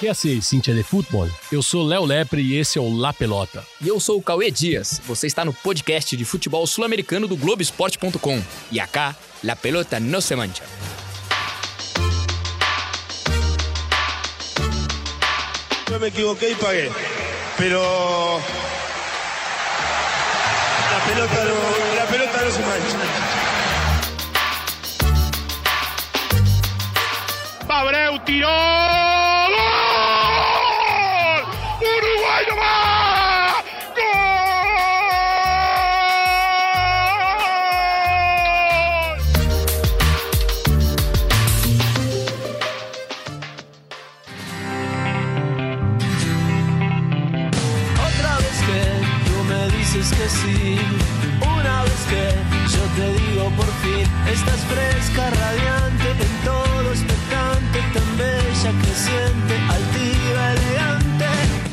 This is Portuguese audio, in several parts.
Que assim, Cintia de Futebol? Eu sou Léo Lepre e esse é o La Pelota. E eu sou o Cauê Dias. Você está no podcast de futebol sul-americano do Globoesporte.com. E acá, La Pelota no se mancha. Eu me equivoquei e paguei. Pero la pelota no, la pelota no se mancha. Abreu tiró.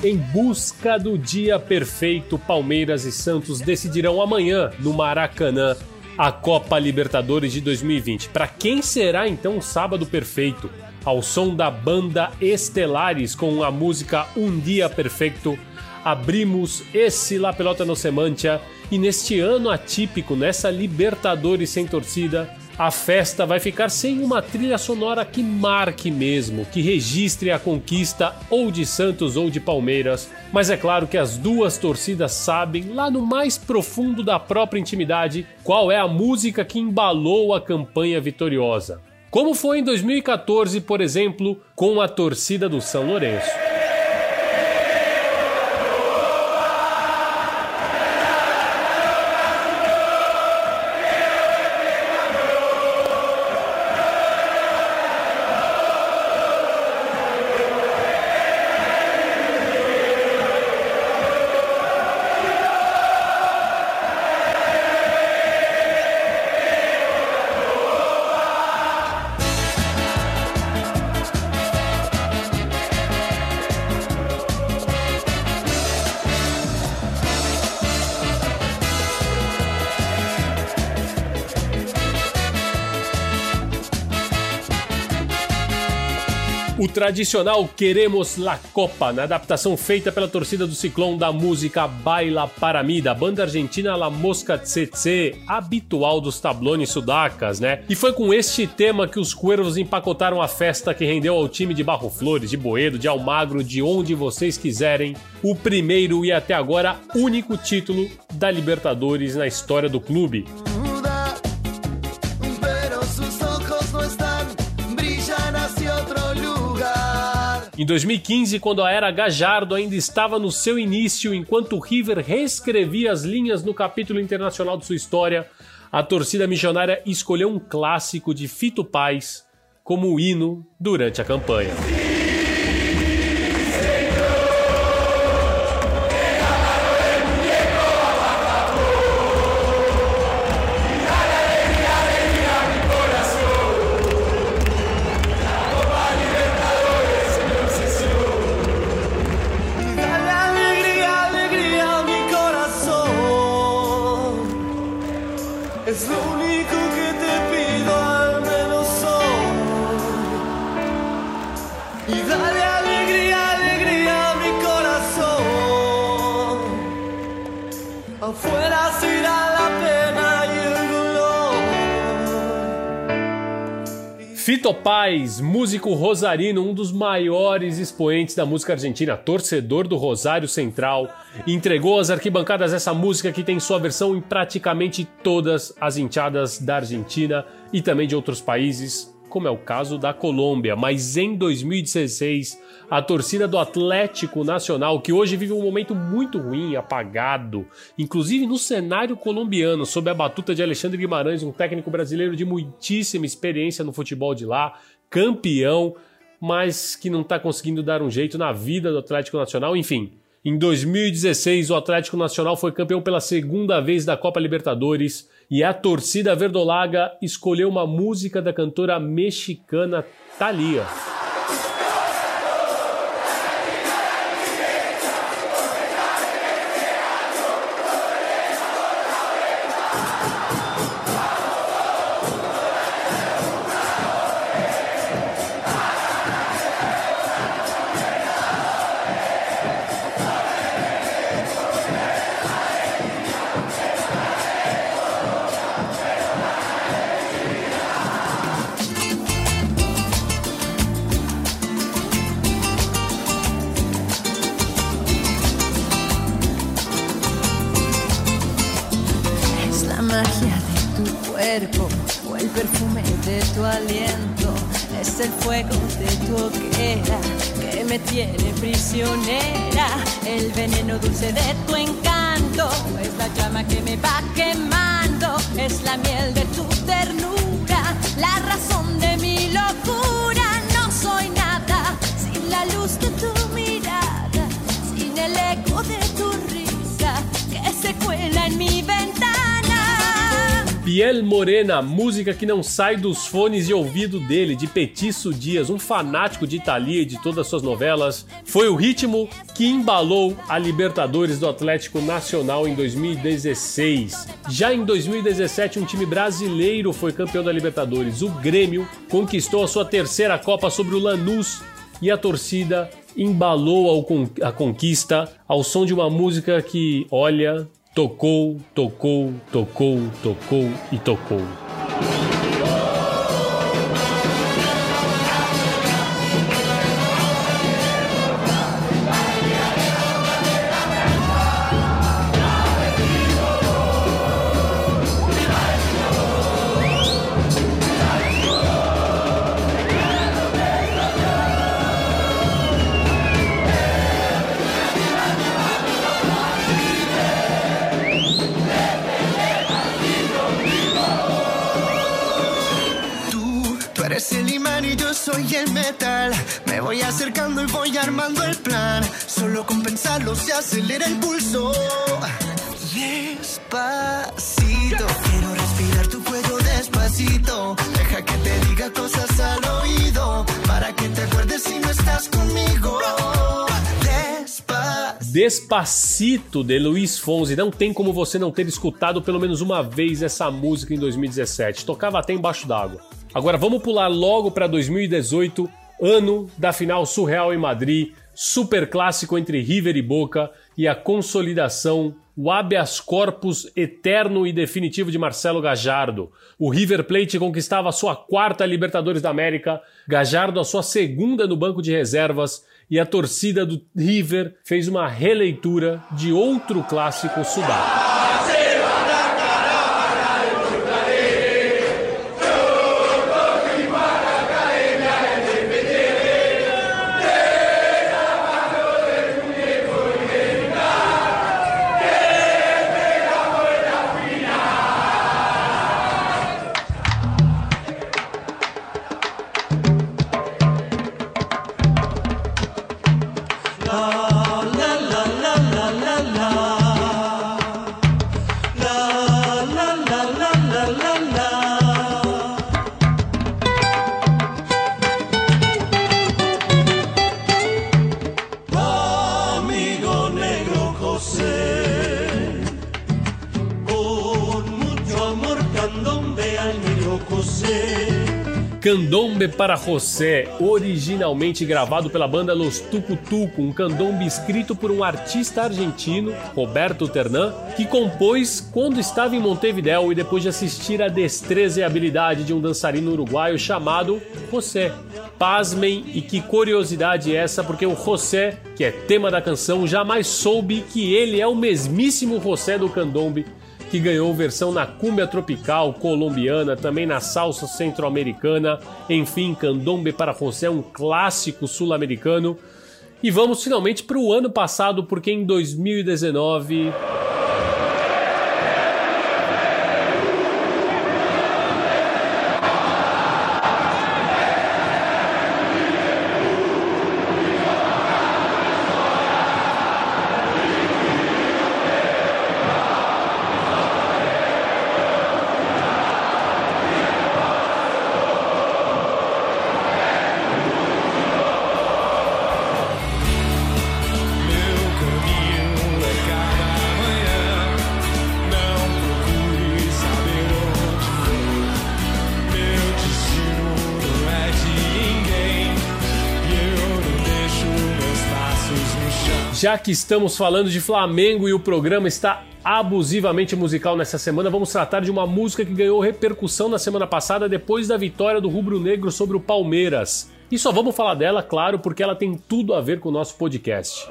Em busca do dia perfeito, Palmeiras e Santos decidirão amanhã no Maracanã a Copa Libertadores de 2020. Para quem será então o sábado perfeito? Ao som da banda Estelares com a música Um Dia Perfeito, abrimos esse La Pelota no Semantia e neste ano atípico, nessa Libertadores sem torcida, a festa vai ficar sem uma trilha sonora que marque mesmo, que registre a conquista ou de Santos ou de Palmeiras. Mas é claro que as duas torcidas sabem, lá no mais profundo da própria intimidade, qual é a música que embalou a campanha vitoriosa. Como foi em 2014, por exemplo, com a torcida do São Lourenço. O tradicional Queremos la Copa, na adaptação feita pela torcida do Ciclone da música Baila para mim, da banda argentina La Mosca Tsetse, habitual dos tablones sudacas, né? E foi com este tema que os Cuervos empacotaram a festa que rendeu ao time de Barro Flores, de Boedo, de Almagro, de onde vocês quiserem, o primeiro e até agora único título da Libertadores na história do clube. Em 2015, quando a era Gajardo ainda estava no seu início, enquanto River reescrevia as linhas no capítulo internacional de sua história, a torcida missionária escolheu um clássico de Fito Paz como hino durante a campanha. Fito Paz, músico rosarino, um dos maiores expoentes da música argentina, torcedor do Rosário Central, entregou às arquibancadas essa música que tem sua versão em praticamente todas as enteadas da Argentina e também de outros países, como é o caso da Colômbia, mas em 2016, a torcida do Atlético Nacional, que hoje vive um momento muito ruim, apagado, inclusive no cenário colombiano, sob a batuta de Alexandre Guimarães, um técnico brasileiro de muitíssima experiência no futebol de lá, campeão, mas que não está conseguindo dar um jeito na vida do Atlético Nacional, enfim. Em 2016, o Atlético Nacional foi campeão pela segunda vez da Copa Libertadores e a torcida verdolaga escolheu uma música da cantora mexicana Thalia. Es el fuego de tu hoguera que me tiene prisionera. El veneno dulce de tu encanto es la llama que me va quemando. Es la miel de tu ternura, la razón de mi locura. No soy nada sin la luz de tu Piel Morena, música que não sai dos fones de ouvido dele, de Petiço Dias, um fanático de Italia e de todas as suas novelas. Foi o ritmo que embalou a Libertadores do Atlético Nacional em 2016. Já em 2017, um time brasileiro foi campeão da Libertadores. O Grêmio conquistou a sua terceira Copa sobre o Lanús e a torcida embalou a conquista ao som de uma música que, olha, tocou, tocou, tocou, tocou e tocou. Acelera el pulso. Despacito, quiero respirar tu cuello despacito. Deja que te diga cosas al oído. Para que te acuerdes si no estás conmigo. Despacito. De Luiz Fonsi. Não tem como você não ter escutado pelo menos uma vez essa música em 2017. Tocava até embaixo d'água. Agora vamos pular logo para 2018, ano da final surreal em Madrid, super clássico entre River e Boca e a consolidação, o habeas corpus eterno e definitivo de Marcelo Gajardo. O River Plate conquistava sua quarta Libertadores da América, Gajardo a sua segunda no banco de reservas e a torcida do River fez uma releitura de outro clássico sudaco. Candombe para José, originalmente gravado pela banda Los Tucutuco, um candombe escrito por um artista argentino, Roberto Ternan, que compôs quando estava em Montevidéu e depois de assistir à destreza e habilidade de um dançarino uruguaio chamado José. Pasmem e que curiosidade essa, porque o José, que é tema da canção, jamais soube que ele é o mesmíssimo José do candombe que ganhou versão na cúmbia tropical colombiana, também na salsa centro-americana, enfim, Candombe para José, um clássico sul-americano. E vamos finalmente para o ano passado, porque em 2019 Já que estamos falando de Flamengo e o programa está abusivamente musical nessa semana, vamos tratar de uma música que ganhou repercussão na semana passada depois da vitória do Rubro Negro sobre o Palmeiras. E só vamos falar dela, claro, porque ela tem tudo a ver com o nosso podcast.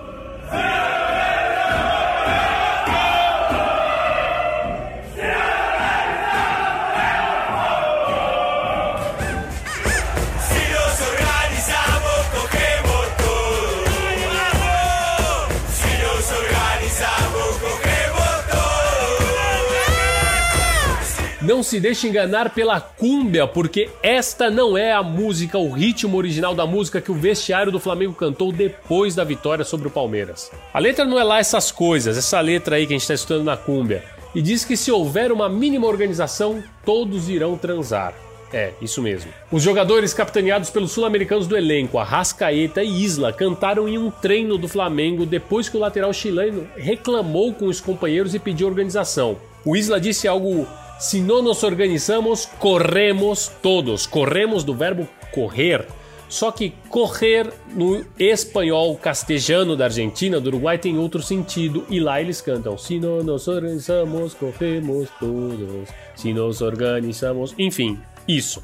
Não se deixe enganar pela cúmbia, porque esta não é a música, o ritmo original da música que o vestiário do Flamengo cantou depois da vitória sobre o Palmeiras. A letra não é lá essas coisas, essa letra aí que a gente está estudando na cúmbia. E diz que se houver uma mínima organização, todos irão transar. É, isso mesmo. Os jogadores capitaneados pelos sul-americanos do elenco, Arrascaeta e Isla, cantaram em um treino do Flamengo depois que o lateral chileno reclamou com os companheiros e pediu organização. O Isla disse algo se não nos organizamos, corremos todos. Corremos do verbo correr. Só que correr no espanhol castelhano da Argentina, do Uruguai, tem outro sentido. E lá eles cantam: Se não nos organizamos, corremos todos. Se nos organizamos. Enfim, isso.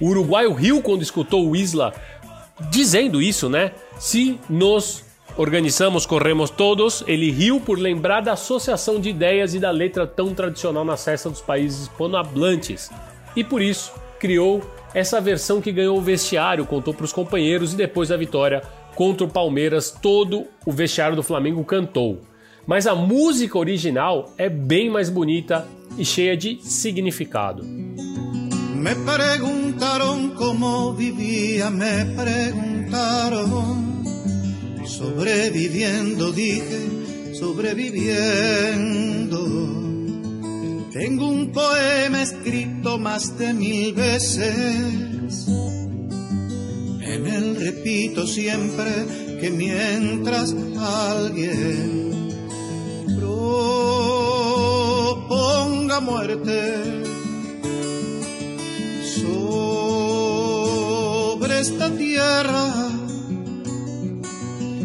O uruguaio riu quando escutou o Isla dizendo isso, né? Se nos Organizamos Corremos Todos, ele riu por lembrar da associação de ideias e da letra tão tradicional na cesta dos países hispanohablantes. E por isso, criou essa versão que ganhou o vestiário, contou para os companheiros e depois da vitória contra o Palmeiras, todo o vestiário do Flamengo cantou. Mas a música original é bem mais bonita e cheia de significado. Me perguntaram como vivia, me perguntaram Sobreviviendo, dije, sobreviviendo. Tengo un poema escrito más de mil veces. En él repito siempre que mientras alguien proponga muerte sobre esta tierra,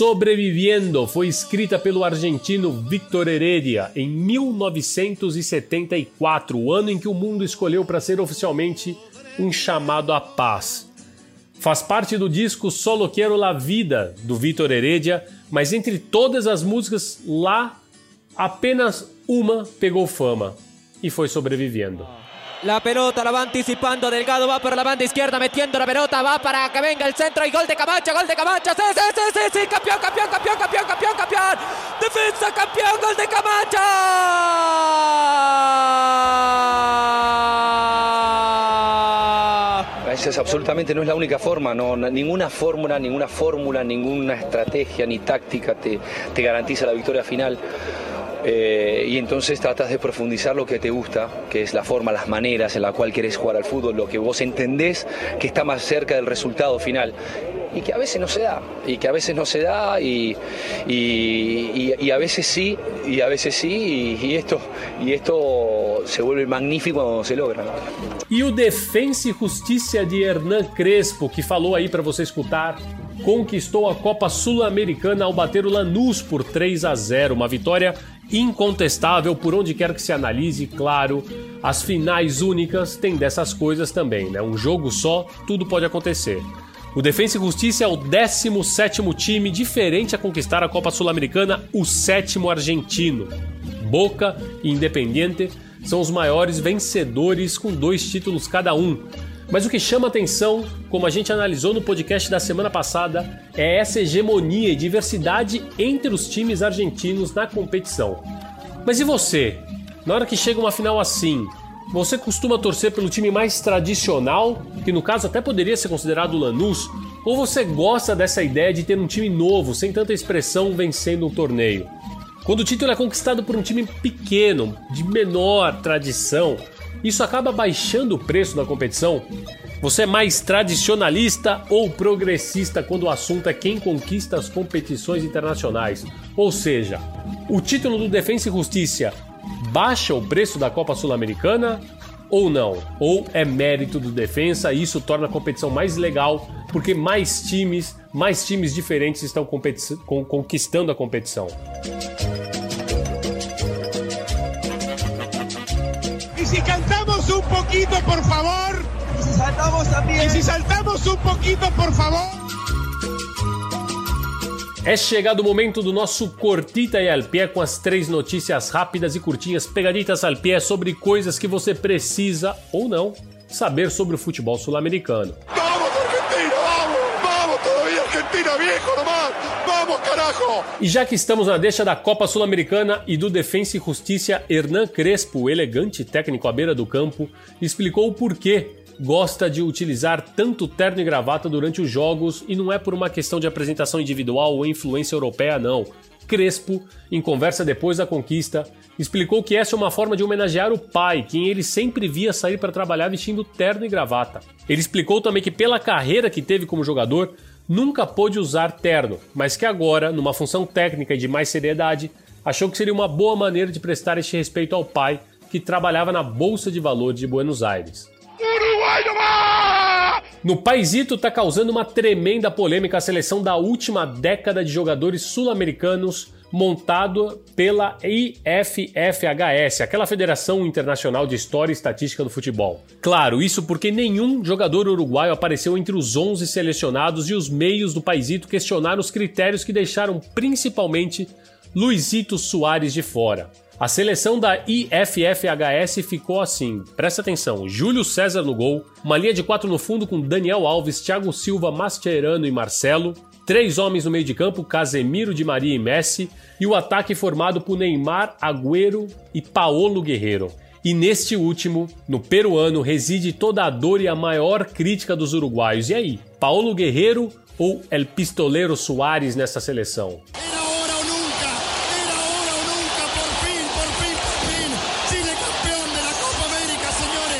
Sobreviviendo foi escrita pelo argentino Victor Heredia em 1974, o ano em que o mundo escolheu para ser oficialmente um chamado à paz. Faz parte do disco Solo Quero La Vida, do Victor Heredia, mas entre todas as músicas lá, apenas uma pegou fama e foi sobrevivendo. La pelota la va anticipando, Delgado va por la banda izquierda metiendo la pelota, va para que venga el centro y gol de Camacho, gol de Camacho, sí, sí, sí, sí, campeón, campeón, campeón, campeón, campeón, campeón, defensa, campeón, gol de Camacho. Esa es absolutamente no es la única forma, no, ninguna fórmula, ninguna fórmula, ninguna estrategia ni táctica te, te garantiza la victoria final. Eh, y entonces tratas de profundizar lo que te gusta, que es la forma, las maneras en la cual querés jugar al fútbol, lo que vos entendés que está más cerca del resultado final. Y que a veces no se da, y que a veces no se da, y, y, y, y a veces sí, y a veces sí, y, esto, y esto se vuelve magnífico cuando se logra. E o Defensa e Justiça de Hernan Crespo, que falou aí para você escutar, conquistou a Copa Sul-Americana ao bater o Lanús por 3 a 0, uma vitória incontestável por onde quer que se analise, claro. As finais únicas têm dessas coisas também, né? Um jogo só, tudo pode acontecer. O Defensa e Justiça é o 17º time diferente a conquistar a Copa Sul-Americana, o sétimo argentino. Boca e Independiente são os maiores vencedores com dois títulos cada um. Mas o que chama atenção, como a gente analisou no podcast da semana passada, é essa hegemonia e diversidade entre os times argentinos na competição. Mas e você? Na hora que chega uma final assim, Você costuma torcer pelo time mais tradicional, que no caso até poderia ser considerado o Lanús, ou você gosta dessa ideia de ter um time novo, sem tanta expressão, vencendo um torneio? Quando o título é conquistado por um time pequeno, de menor tradição, isso acaba baixando o preço da competição? Você é mais tradicionalista ou progressista quando o assunto é quem conquista as competições internacionais? Ou seja, o título do Defensa e Justiça baixa o preço da Copa Sul-Americana ou não? Ou é mérito do defensa e isso torna a competição mais legal porque mais times, mais times diferentes estão conquistando a competição. Um pouquinho, por favor? E se saltamos também? E se saltamos um pouquinho, por favor? É chegado o momento do nosso Cortita e al pé com as três notícias rápidas e curtinhas pegaditas al pé sobre coisas que você precisa ou não saber sobre o futebol sul-americano. Vamos, Argentina, vamos! Vamos todavía, Argentina, viejo nomás! Vamos, carajo! E já que estamos na deixa da Copa Sul-Americana e do Defensa e Justiça, Hernan Crespo, elegante técnico à beira do campo, explicou o porquê gosta de utilizar tanto terno e gravata durante os jogos e não é por uma questão de apresentação individual ou influência europeia, não. Crespo, em conversa depois da conquista, explicou que essa é uma forma de homenagear o pai, quem ele sempre via sair para trabalhar vestindo terno e gravata. Ele explicou também que, pela carreira que teve como jogador, nunca pôde usar terno, mas que agora, numa função técnica e de mais seriedade, achou que seria uma boa maneira de prestar este respeito ao pai que trabalhava na Bolsa de Valores de Buenos Aires. No Paisito está causando uma tremenda polêmica a seleção da última década de jogadores sul-americanos montado pela IFFHS, aquela Federação Internacional de História e Estatística do Futebol. Claro, isso porque nenhum jogador uruguaio apareceu entre os 11 selecionados e os meios do Paisito questionaram os critérios que deixaram principalmente Luizito Soares de fora. A seleção da IFFHS ficou assim. Presta atenção: Júlio César no gol, uma linha de quatro no fundo com Daniel Alves, Thiago Silva, Mascherano e Marcelo, três homens no meio de campo, Casemiro, Di Maria e Messi, e o ataque formado por Neymar, Agüero e Paolo Guerreiro. E neste último, no peruano, reside toda a dor e a maior crítica dos uruguaios. E aí, Paolo Guerreiro ou El Pistoleiro Soares nessa seleção?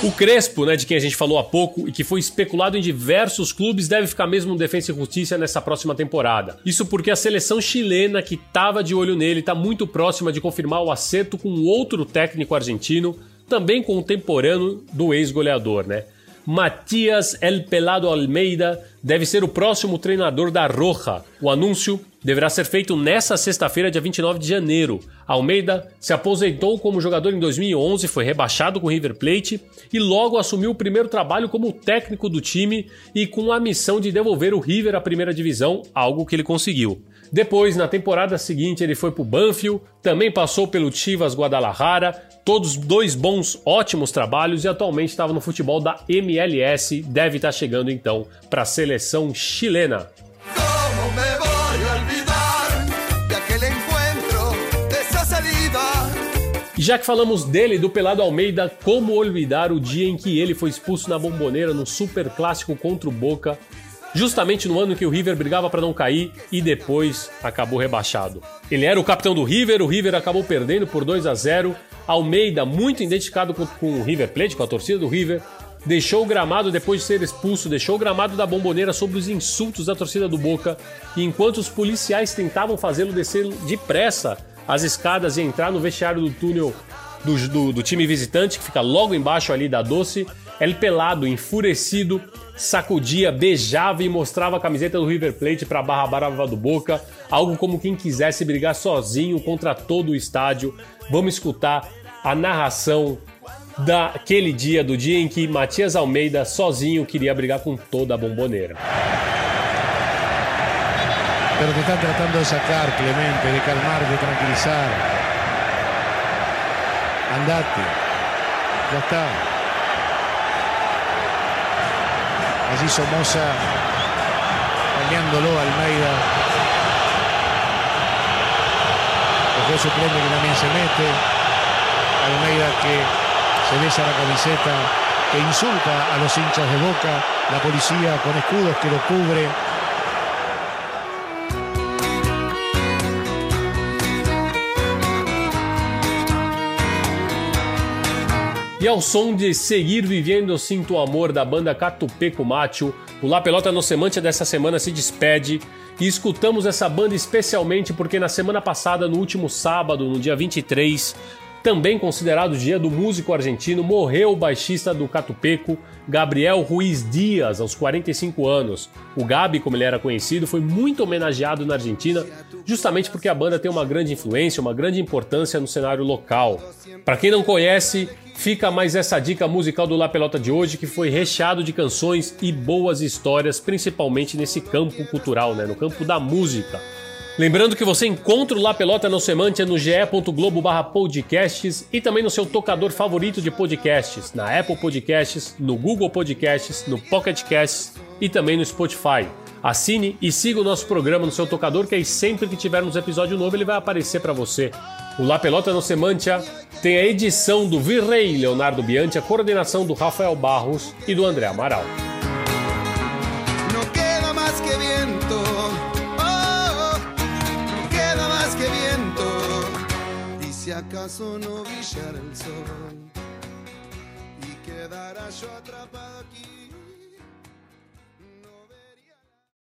O Crespo, né, de quem a gente falou há pouco e que foi especulado em diversos clubes, deve ficar mesmo no Defensa e Justiça nessa próxima temporada. Isso porque a seleção chilena que estava de olho nele está muito próxima de confirmar o acerto com outro técnico argentino, também contemporâneo do ex-goleador, né? Matias El Pelado Almeida deve ser o próximo treinador da Roja. O anúncio deverá ser feito nesta sexta-feira, dia 29 de janeiro. Almeida se aposentou como jogador em 2011, foi rebaixado com o River Plate e logo assumiu o primeiro trabalho como técnico do time e com a missão de devolver o River à primeira divisão, algo que ele conseguiu. Depois, na temporada seguinte, ele foi para o Banfield, também passou pelo Chivas Guadalajara, todos dois bons, ótimos trabalhos e atualmente estava no futebol da MLS, deve estar chegando então para a seleção chilena. E já que falamos dele, do Pelado Almeida, como olvidar o dia em que ele foi expulso na bomboneira no super clássico contra o Boca, justamente no ano em que o River brigava para não cair e depois acabou rebaixado. Ele era o capitão do River, o River acabou perdendo por 2 a 0. Almeida, muito identificado com, com o River Plate, com a torcida do River, deixou o gramado depois de ser expulso, deixou o gramado da bomboneira sob os insultos da torcida do Boca, e enquanto os policiais tentavam fazê-lo descer depressa as escadas e entrar no vestiário do túnel do, do, do, time visitante, que fica logo embaixo ali da Doce. Ele pelado, enfurecido, sacudia, beijava e mostrava a camiseta do River Plate para a barra brava do Boca, algo como quem quisesse brigar sozinho contra todo o estádio. Vamos escutar a narração daquele dia, do dia em que Matias Almeida sozinho queria brigar com toda a bomboneira. Pero te están tratando de sacar, Clemente, de calmar, de tranquilizar. Andate, ya está. Allí Somoza, peleándolo Almeida. El supremo que también se mete. Almeida que se besa la camiseta, que insulta a los hinchas de boca, la policía con escudos que lo cubre. E ao som de Seguir Vivendo Eu Sinto Amor da banda Catupeco Macho, o La Pelota no Semante dessa semana se despede. E escutamos essa banda especialmente porque na semana passada, no último sábado, no dia 23, também considerado o dia do músico argentino, morreu o baixista do Catupeco, Gabriel Ruiz Dias, aos 45 anos. O Gabi, como ele era conhecido, foi muito homenageado na Argentina, justamente porque a banda tem uma grande influência, uma grande importância no cenário local. Para quem não conhece, fica mais essa dica musical do La Pelota de hoje, que foi recheado de canções e boas histórias, principalmente nesse campo cultural, né, no campo da música. Lembrando que você encontra o La Pelota no Semântia no ge.globo podcasts e também no seu tocador favorito de podcasts, na Apple Podcasts, no Google Podcasts, no Pocket Casts e também no Spotify. Assine e siga o nosso programa no seu tocador, que aí sempre que tivermos episódio novo ele vai aparecer para você. O La Pelota no Semantia tem a edição do Virrey Leonardo Bianchi, a coordenação do Rafael Barros e do André Amaral. Acaso no brillar el sol y quedara yo atrapado aquí.